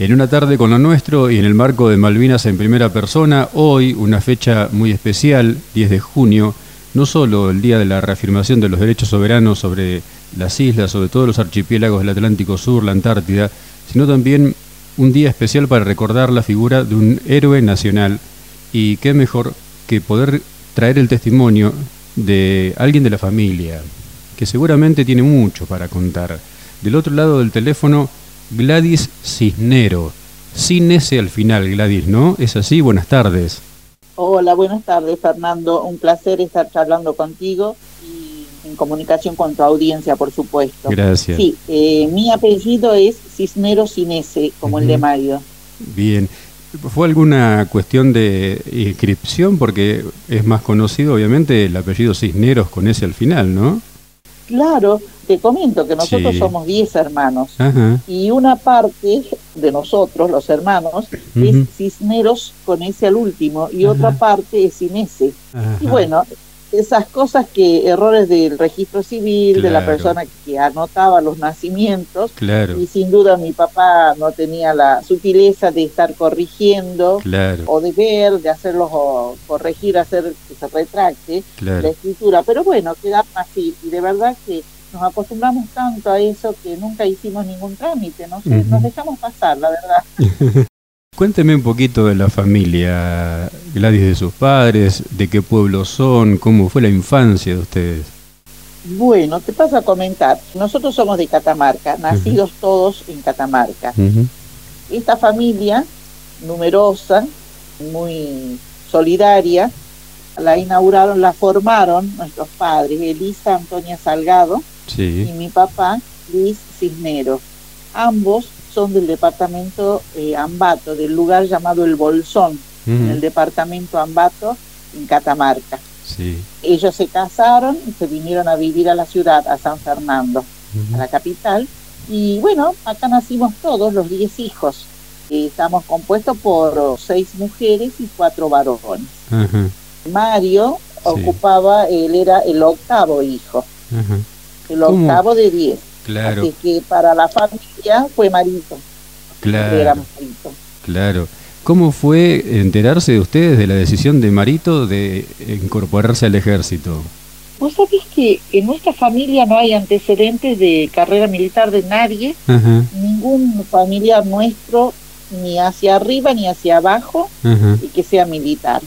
En una tarde con lo nuestro y en el marco de Malvinas en primera persona, hoy una fecha muy especial, 10 de junio, no solo el día de la reafirmación de los derechos soberanos sobre las islas, sobre todos los archipiélagos del Atlántico Sur, la Antártida, sino también un día especial para recordar la figura de un héroe nacional y qué mejor que poder traer el testimonio de alguien de la familia, que seguramente tiene mucho para contar. Del otro lado del teléfono, Gladys Cisnero, sin ese al final, Gladys, ¿no? ¿Es así? Buenas tardes. Hola, buenas tardes, Fernando. Un placer estar charlando contigo y en comunicación con tu audiencia, por supuesto. Gracias. Sí, eh, mi apellido es Cisnero sin ese, como el de Mario. Bien. ¿Fue alguna cuestión de inscripción? Porque es más conocido, obviamente, el apellido Cisneros con ese al final, ¿no? Claro, te comento que nosotros somos 10 hermanos. Y una parte de nosotros, los hermanos, es Cisneros con ese al último y otra parte es sin ese. Y bueno, esas cosas que errores del registro civil, de la persona que anotaba los nacimientos, y sin duda mi papá no tenía la sutileza de estar corrigiendo o de ver, de hacerlo corregir, hacer que se retracte la escritura, pero bueno, quedaba así y de verdad que nos acostumbramos tanto a eso que nunca hicimos ningún trámite, no sé, nos dejamos pasar, la verdad. Cuénteme un poquito de la familia, Gladys, de sus padres, de qué pueblo son, cómo fue la infancia de ustedes. Bueno, te paso a comentar. Nosotros somos de Catamarca, nacidos todos en Catamarca. Esta familia, numerosa, muy solidaria, la inauguraron, la formaron nuestros padres, Elisa Antonia Salgado y mi papá, Luis Cisneros. Ambos son del departamento eh, Ambato, del lugar llamado El Bolsón, en el departamento Ambato, en Catamarca. Ellos se casaron y se vinieron a vivir a la ciudad, a San Fernando, a la capital. Y bueno, acá nacimos todos, los diez hijos. estamos compuestos por seis mujeres y cuatro varones. Mario ocupaba, él era el octavo hijo, el octavo de diez. Claro. Así que para la familia fue Marito. Claro. Claro. ¿Cómo fue enterarse de ustedes de la decisión de Marito de incorporarse al ejército? Vos sabés que en nuestra familia no hay antecedentes de carrera militar de nadie, ningún familiar nuestro, ni hacia arriba ni hacia abajo, y que sea militar.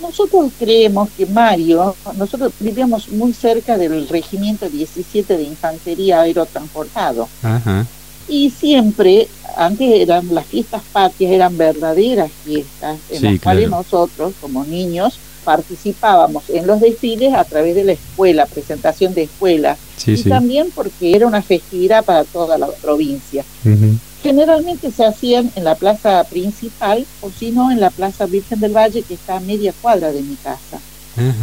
Nosotros creemos que Mario, nosotros vivíamos muy cerca del regimiento 17 de infantería aerotransportado. Y siempre, antes eran las fiestas patrias, eran verdaderas fiestas en las cuales nosotros, como niños, participábamos en los desfiles a través de la escuela, presentación de escuela, y también porque era una festividad para toda la provincia. Generalmente se hacían en la plaza principal o si no en la plaza Virgen del Valle que está a media cuadra de mi casa.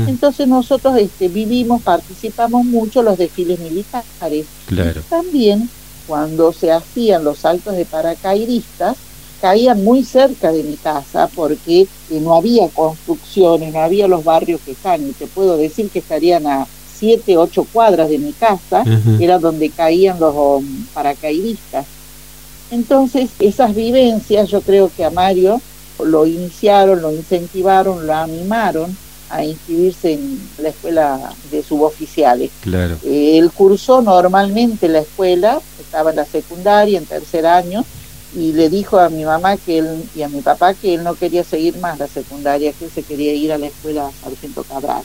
Entonces nosotros este, vivimos, participamos mucho los desfiles militares. Claro. también cuando se hacían los saltos de paracaidistas, caían muy cerca de mi casa porque eh, no había construcciones, no había los barrios que están, y te puedo decir que estarían a siete, ocho cuadras de mi casa, era donde caían los um, paracaidistas. Entonces, esas vivencias yo creo que a Mario lo iniciaron, lo incentivaron, lo animaron a inscribirse en la escuela de suboficiales. Claro. él cursó normalmente la escuela, estaba en la secundaria, en tercer año, y le dijo a mi mamá que él y a mi papá que él no quería seguir más la secundaria, que él se quería ir a la escuela Sargento Cabral.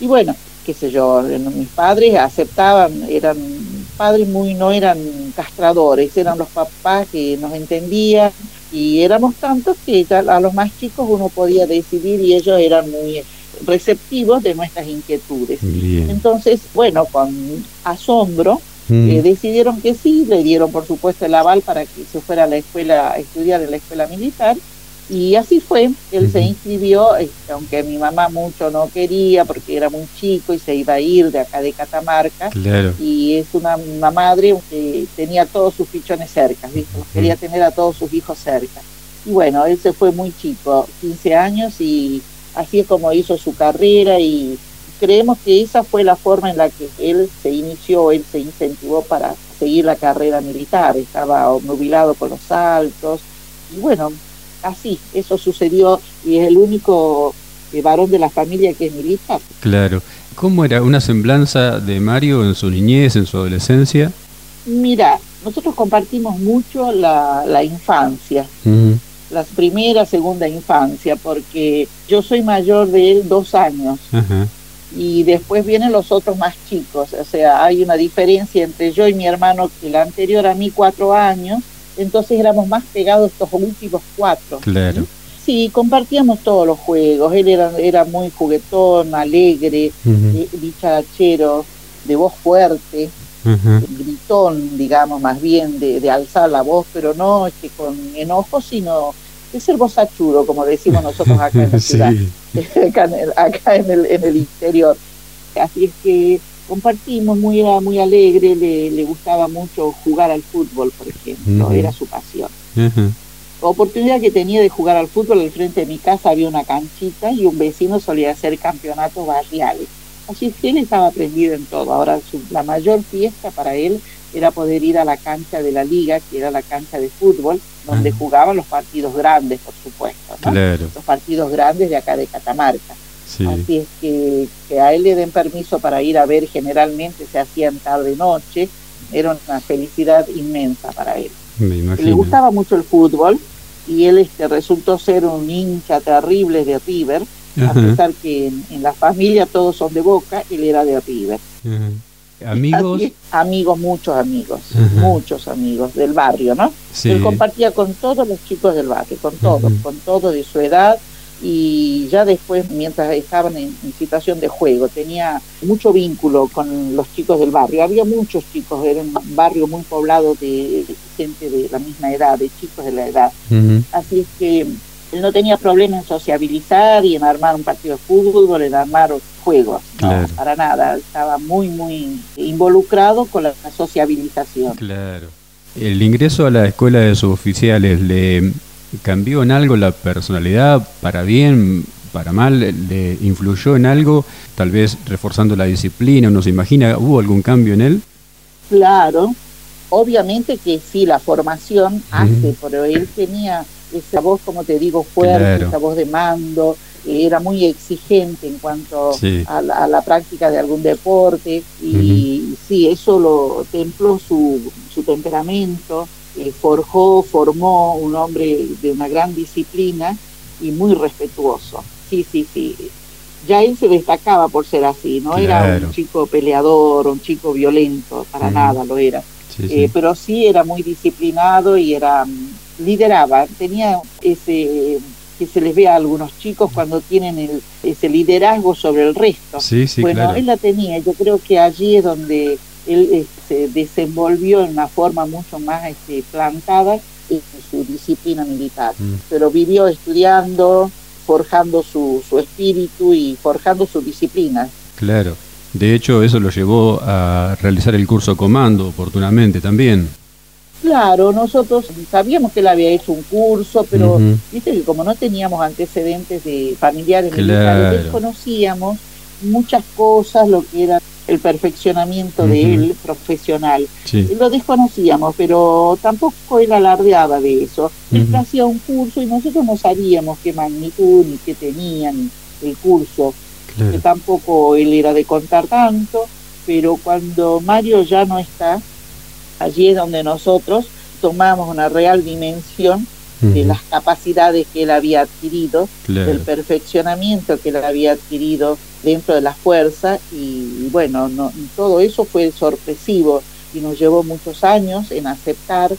Y bueno, qué sé yo, mis padres aceptaban, eran padres muy, no eran castradores, eran los papás que nos entendían y éramos tantos que a los más chicos uno podía decidir y ellos eran muy receptivos de nuestras inquietudes. Entonces, bueno, con asombro, mm. eh, decidieron que sí, le dieron por supuesto el aval para que se fuera a la escuela, a estudiar en la escuela militar y así fue, él se inscribió, este, aunque mi mamá mucho no quería porque era muy chico y se iba a ir de acá de Catamarca. Y es una, madre que tenía todos sus fichones cerca, quería tener a todos sus hijos cerca. Y bueno, él se fue muy chico, 15 años, y así es como hizo su carrera y creemos que esa fue la forma en la que él se inició, él se incentivó para seguir la carrera militar, estaba obnubilado por los saltos, y bueno, así, eso sucedió, y es el único eh, varón de la familia que es militar. Claro. ¿Cómo era una semblanza de Mario en su niñez, en su adolescencia? Mira, nosotros compartimos mucho la, la infancia, la primera, segunda infancia, porque yo soy mayor de él dos años. Y después vienen los otros más chicos, o sea, hay una diferencia entre yo y mi hermano, que la anterior a mí cuatro años, entonces éramos más pegados estos últimos cuatro. Claro. Sí, compartíamos todos los juegos. Él era, era muy juguetón, alegre, uh dicharachero, de voz fuerte, gritón, digamos, más bien de, de, alzar la voz, pero no este, con enojo, sino de ser bozachudo, como decimos nosotros acá en la ciudad, acá, en, el, en el interior. Así es que compartimos, muy, era muy alegre, le, le gustaba mucho jugar al fútbol, por ejemplo, era su pasión oportunidad que tenía de jugar al fútbol, al frente de mi casa había una canchita y un vecino solía hacer campeonatos barriales. Así que él estaba aprendido en todo. Ahora la mayor fiesta para él era poder ir a la cancha de la liga, que era la cancha de fútbol, donde jugaban los partidos grandes, por supuesto, los partidos grandes de acá de Catamarca. Así es que, que a él le den permiso para ir a ver, generalmente se hacían tarde-noche, era una felicidad inmensa para él. Le gustaba mucho el fútbol y él este, resultó ser un hincha terrible de River, a pesar que en, la familia todos son de Boca, él era de River. ¿Amigos? amigos, muchos amigos, muchos amigos del barrio, ¿no? Él compartía con todos los chicos del barrio, con todos, con todos de su edad, y ya después, mientras estaban en, situación de juego, tenía mucho vínculo con los chicos del barrio. Había muchos chicos, era un barrio muy poblado de, gente de la misma edad, de chicos de la edad. Así es que él no tenía problema en sociabilizar y en armar un partido de fútbol, en armar juegos, no, para nada. Estaba muy, muy involucrado con la sociabilización. Claro. El ingreso a la escuela de suboficiales le cambió en algo la personalidad, para bien, para mal, le influyó en algo, tal vez reforzando la disciplina, uno se imagina, ¿hubo algún cambio en él? Claro, obviamente que sí, la formación hace, pero él tenía esa voz, como te digo, fuerte, esa voz de mando, era muy exigente en cuanto a, la, práctica de algún deporte y sí, eso lo templó su, su temperamento, eh, forjó, formó un hombre de una gran disciplina y muy respetuoso. Sí, sí, sí. Ya él se destacaba por ser así, no era un chico peleador, un chico violento, para nada lo era. Eh, pero sí era muy disciplinado y era mm, lideraba, tenía ese que se les ve a algunos chicos cuando tienen el, ese liderazgo sobre el resto. bueno, él la tenía, yo creo que allí es donde él eh, se desenvolvió en una forma mucho más este, plantada en su disciplina militar, mm. pero vivió estudiando, forjando su, su espíritu y forjando su disciplina. Claro, de hecho eso lo llevó a realizar el curso comando oportunamente también. Claro, nosotros sabíamos que él había hecho un curso, pero viste que como no teníamos antecedentes de familiares militares, desconocíamos muchas cosas, lo que era el perfeccionamiento de él profesional. Lo desconocíamos, pero tampoco él alardeaba de eso. Él hacía un curso y nosotros no sabíamos qué magnitud ni qué tenía el curso, que tampoco él era de contar tanto, pero cuando Mario ya no está, allí es donde nosotros tomamos una real dimensión de las capacidades que él había adquirido, del perfeccionamiento que él había adquirido dentro de la fuerza y, bueno, no, todo eso fue sorpresivo y nos llevó muchos años en aceptar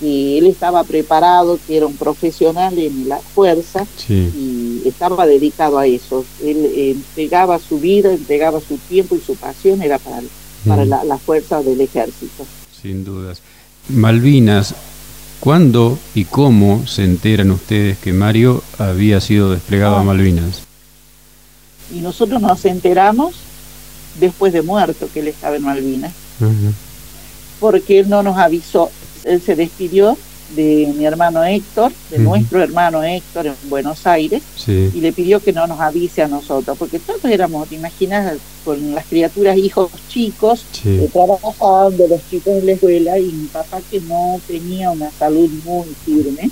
que él estaba preparado, que era un profesional en la fuerza y estaba dedicado a eso. Él entregaba su vida, entregaba su tiempo y su pasión era para, para la, la fuerza del ejército. Sin dudas. Malvinas ¿Cuándo y cómo se enteran ustedes que Mario había sido desplegado a ah. Malvinas? Y nosotros nos enteramos después de muerto que él estaba en Malvinas, porque él no nos avisó. Él se despidió de mi hermano Héctor, de nuestro hermano Héctor en Buenos Aires, y le pidió que no nos avise a nosotros, porque todos éramos, te imaginas, con las criaturas, hijos chicos, sí. trabajando, los chicos en la escuela, y mi papá que no tenía una salud muy firme.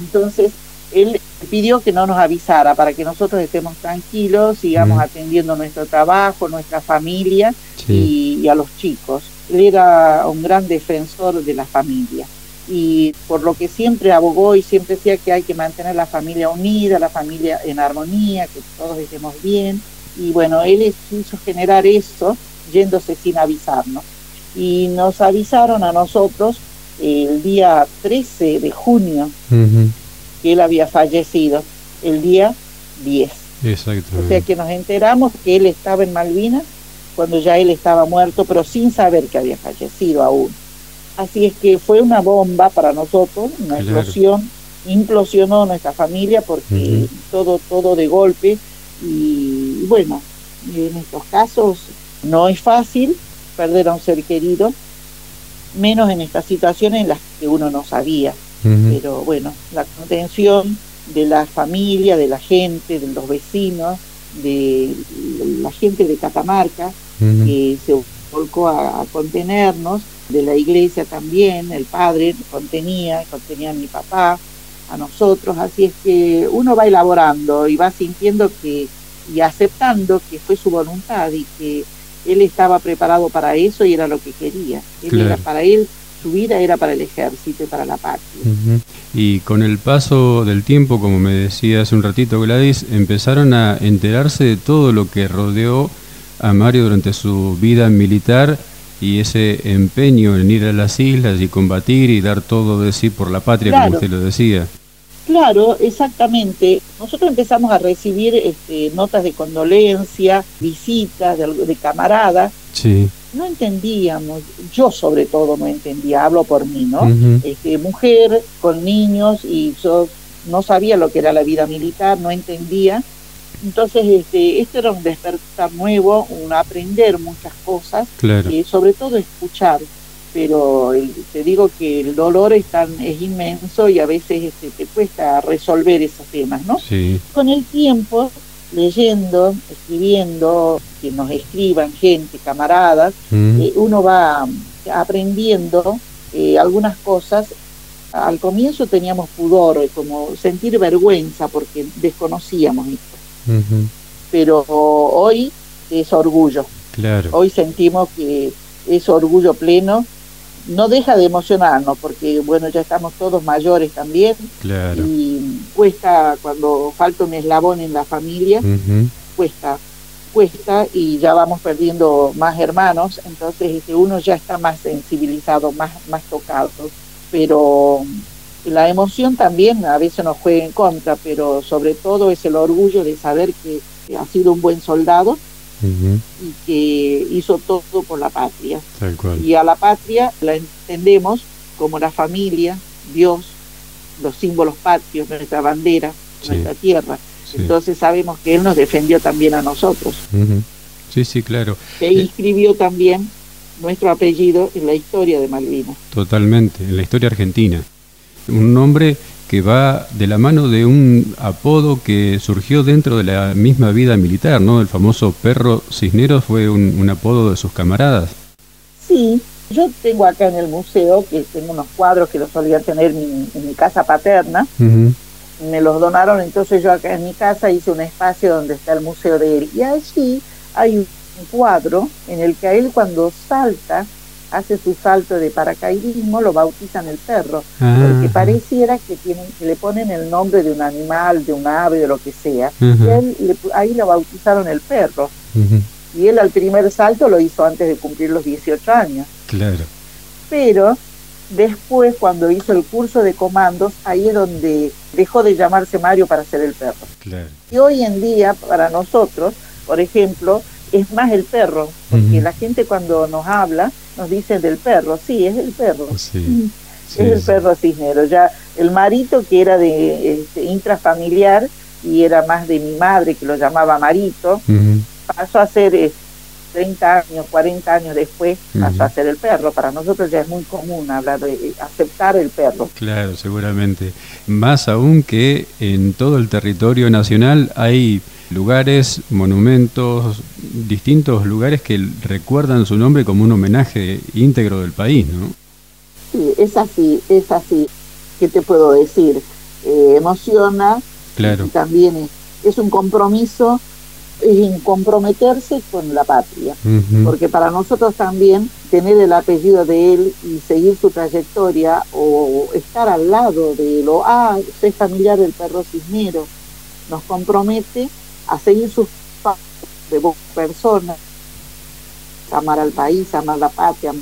Entonces, él pidió que no nos avisara para que nosotros estemos tranquilos, sigamos atendiendo nuestro trabajo, nuestra familia y, a los chicos. Él era un gran defensor de la familia y por lo que siempre abogó y siempre decía que hay que mantener la familia unida, la familia en armonía, que todos estemos bien. Y bueno, él quiso generar eso yéndose sin avisarnos. Y nos avisaron a nosotros el día 13 de junio que él había fallecido, el día 10. O sea que nos enteramos que él estaba en Malvinas cuando ya él estaba muerto, pero sin saber que había fallecido aún. Así es que fue una bomba para nosotros, una explosión, implosionó nuestra familia porque todo, todo de golpe. Y, bueno, en estos casos no es fácil perder a un ser querido, menos en estas situaciones en las que uno no sabía. Pero bueno, la contención de la familia, de la gente, de los vecinos, de la gente de Catamarca, que se volcó a contenernos de la iglesia también, el padre contenía, contenía a mi papá, a nosotros, así es que uno va elaborando y va sintiendo que y aceptando que fue su voluntad y que él estaba preparado para eso y era lo que quería. era para él, su vida era para el ejército y para la patria. Y con el paso del tiempo, como me decía hace un ratito Gladys, empezaron a enterarse de todo lo que rodeó a Mario durante su vida militar y ese empeño en ir a las islas y combatir y dar todo de sí por la patria, como usted lo decía. Claro, exactamente. Nosotros empezamos a recibir este, notas de condolencia, visitas de, camaradas. Sí. No entendíamos, yo sobre todo no entendía, hablo por mí, ¿no? este, mujer con niños y yo no sabía lo que era la vida militar, no entendía entonces, este, este era un despertar nuevo, un aprender muchas cosas, y sobre todo escuchar. Pero te digo que el dolor es, tan, es inmenso y a veces este, te cuesta resolver esos temas, ¿no? Con el tiempo, leyendo, escribiendo, que nos escriban gente, camaradas, eh, uno va aprendiendo eh, algunas cosas al comienzo teníamos pudor, como sentir vergüenza porque desconocíamos esto. Pero hoy es orgullo. Claro. Hoy sentimos que es orgullo pleno. No deja de emocionarnos porque, bueno, ya estamos todos mayores también. Claro. Y cuesta, cuando falta un eslabón en la familia, cuesta, cuesta y ya vamos perdiendo más hermanos. Entonces este, uno ya está más sensibilizado, más, más tocado. Pero la emoción también a veces nos juega en contra, pero sobre todo es el orgullo de saber que ha sido un buen soldado y que hizo todo por la patria. Y a la patria la entendemos como la familia, Dios, los símbolos patrios, nuestra bandera, nuestra tierra. Entonces sabemos que Él nos defendió también a nosotros. Sí, sí, claro. Que inscribió también nuestro apellido en la historia de Malvinas. Totalmente, en la historia argentina un nombre que va de la mano de un apodo que surgió dentro de la misma vida militar, ¿no? El famoso perro Cisneros fue un, apodo de sus camaradas. Sí, yo tengo acá en el museo, que tengo unos cuadros que los solía tener en mi casa paterna, me los donaron, entonces yo acá en mi casa hice un espacio donde está el museo de él. Y allí hay un cuadro en el que a él cuando salta hace su salto de paracaidismo, lo bautizan el perro, porque pareciera que tienen, que le ponen el nombre de un animal, de un ave, de lo que sea. Y él, ahí lo bautizaron el perro. Y él al primer salto lo hizo antes de cumplir los 18 años. Claro. Pero después, cuando hizo el curso de comandos, ahí es donde dejó de llamarse Mario para ser el perro. Claro. Y hoy en día, para nosotros, por ejemplo, es más el perro, porque la gente cuando nos habla nos dice del perro, sí, es el perro. Sí. es el perro cisnero. Ya el marito que era de este, intrafamiliar y era más de mi madre que lo llamaba marito, pasó a ser 30 años, 40 años después pasó a ser el perro. Para nosotros ya es muy común hablar de aceptar el perro. Claro, seguramente. Más aún que en todo el territorio nacional hay lugares, monumentos, distintos lugares que recuerdan su nombre como un homenaje íntegro del país, ¿no? Sí, es así, es así. ¿Qué te puedo decir? Eh, emociona. Claro. Y también es, es un compromiso en comprometerse con la patria, porque para nosotros también tener el apellido de él y seguir su trayectoria o estar al lado de lo, ah, soy familiar del perro cisnero, nos compromete a seguir sus de persona, amar al país, amar la patria.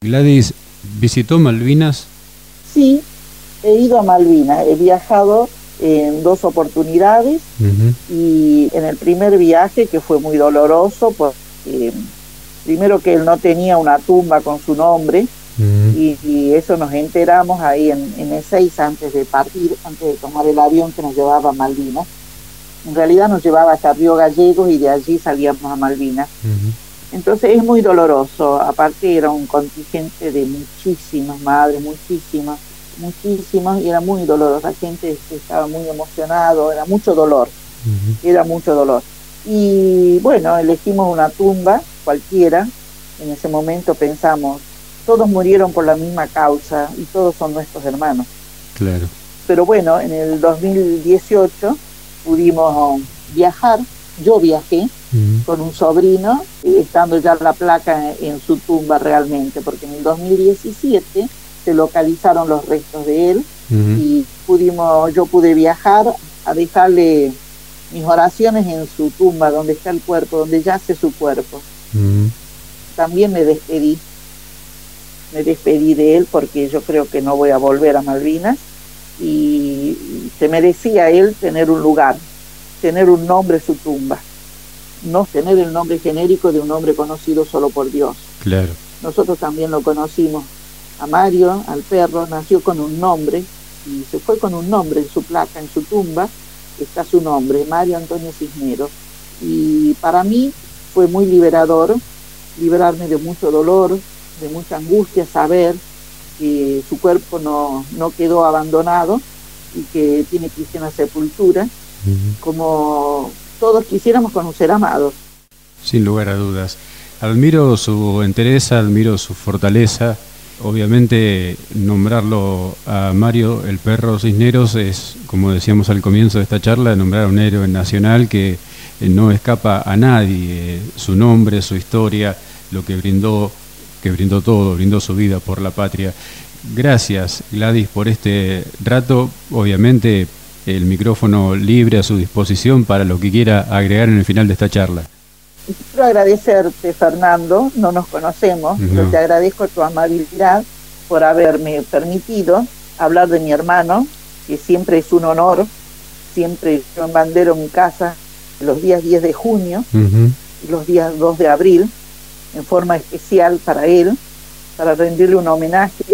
Gladys, ¿visitó Malvinas? Sí, he ido a Malvinas, he viajado en dos oportunidades y en el primer viaje que fue muy doloroso porque primero que él no tenía una tumba con su nombre y, eso nos enteramos ahí en, en E6 antes de partir, antes de tomar el avión que nos llevaba a Malvinas. En realidad nos llevaba hasta Río Gallegos y de allí salíamos a Malvinas. Entonces es muy doloroso, aparte era un contingente de muchísimas madres, muchísimas muchísimos y era muy doloroso. La gente estaba muy emocionado, era mucho dolor, era mucho dolor. Y bueno, elegimos una tumba cualquiera. En ese momento pensamos, todos murieron por la misma causa y todos son nuestros hermanos. Claro. Pero bueno, en el 2018 pudimos viajar. Yo viajé con un sobrino, estando ya la placa en, en su tumba realmente, porque en el 2017 se localizaron los restos de él y pudimos, yo pude viajar a dejarle mis oraciones en su tumba, donde está el cuerpo, donde yace su cuerpo. También me despedí, me despedí de él porque yo creo que no voy a volver a Malvinas y se merecía él tener un lugar, tener un nombre su tumba, no tener el nombre genérico de un hombre conocido solo por Dios. Claro. Nosotros también lo conocimos a Mario, al perro, nació con un nombre y se fue con un nombre en su placa, en su tumba, está su nombre, Mario Antonio Cisneros. Y para mí fue muy liberador, liberarme de mucho dolor, de mucha angustia, saber que su cuerpo no, no quedó abandonado y que tiene cristiana sepultura, como todos quisiéramos conocer amados. Sin lugar a dudas. Admiro su entereza, admiro su fortaleza, Obviamente nombrarlo a Mario el perro Cisneros es, como decíamos al comienzo de esta charla, nombrar a un héroe nacional que eh, no escapa a nadie, su nombre, su historia, lo que brindó, que brindó todo, brindó su vida por la patria. Gracias Gladys por este rato, obviamente el micrófono libre a su disposición para lo que quiera agregar en el final de esta charla. Quiero agradecerte, Fernando, no nos conocemos, pero te agradezco tu amabilidad por haberme permitido hablar de mi hermano, que siempre es un honor, siempre yo en bandero mi casa los días 10 de junio y los días 2 de abril, en forma especial para él, para rendirle un homenaje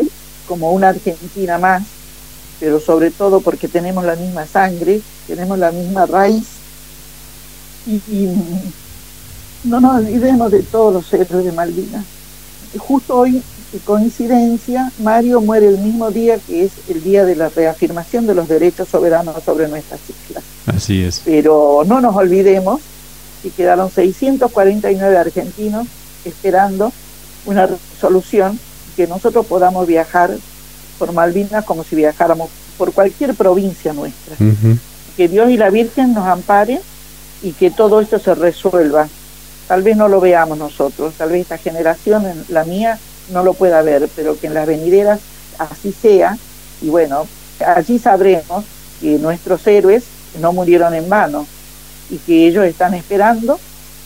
como una Argentina más, pero sobre todo porque tenemos la misma sangre, tenemos la misma raíz y no nos olvidemos de todos los héroes de Malvinas. Justo hoy, coincidencia, Mario muere el mismo día que es el día de la reafirmación de los derechos soberanos sobre nuestras islas. Así es. Pero no nos olvidemos que quedaron 649 argentinos esperando una resolución que nosotros podamos viajar por Malvinas como si viajáramos por cualquier provincia nuestra. Que Dios y la Virgen nos amparen y que todo esto se resuelva tal vez no lo veamos nosotros, tal vez esta generación, la mía, no lo pueda ver, pero que en las venideras así sea, y bueno, allí sabremos que nuestros héroes no murieron en vano y que ellos están esperando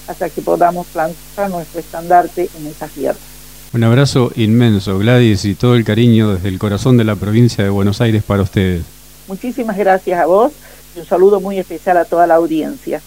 hasta que podamos plantar nuestro estandarte en esa tierra. Un abrazo inmenso, Gladys, y todo el cariño desde el corazón de la provincia de Buenos Aires para ustedes. Muchísimas gracias a vos y un saludo muy especial a toda la audiencia.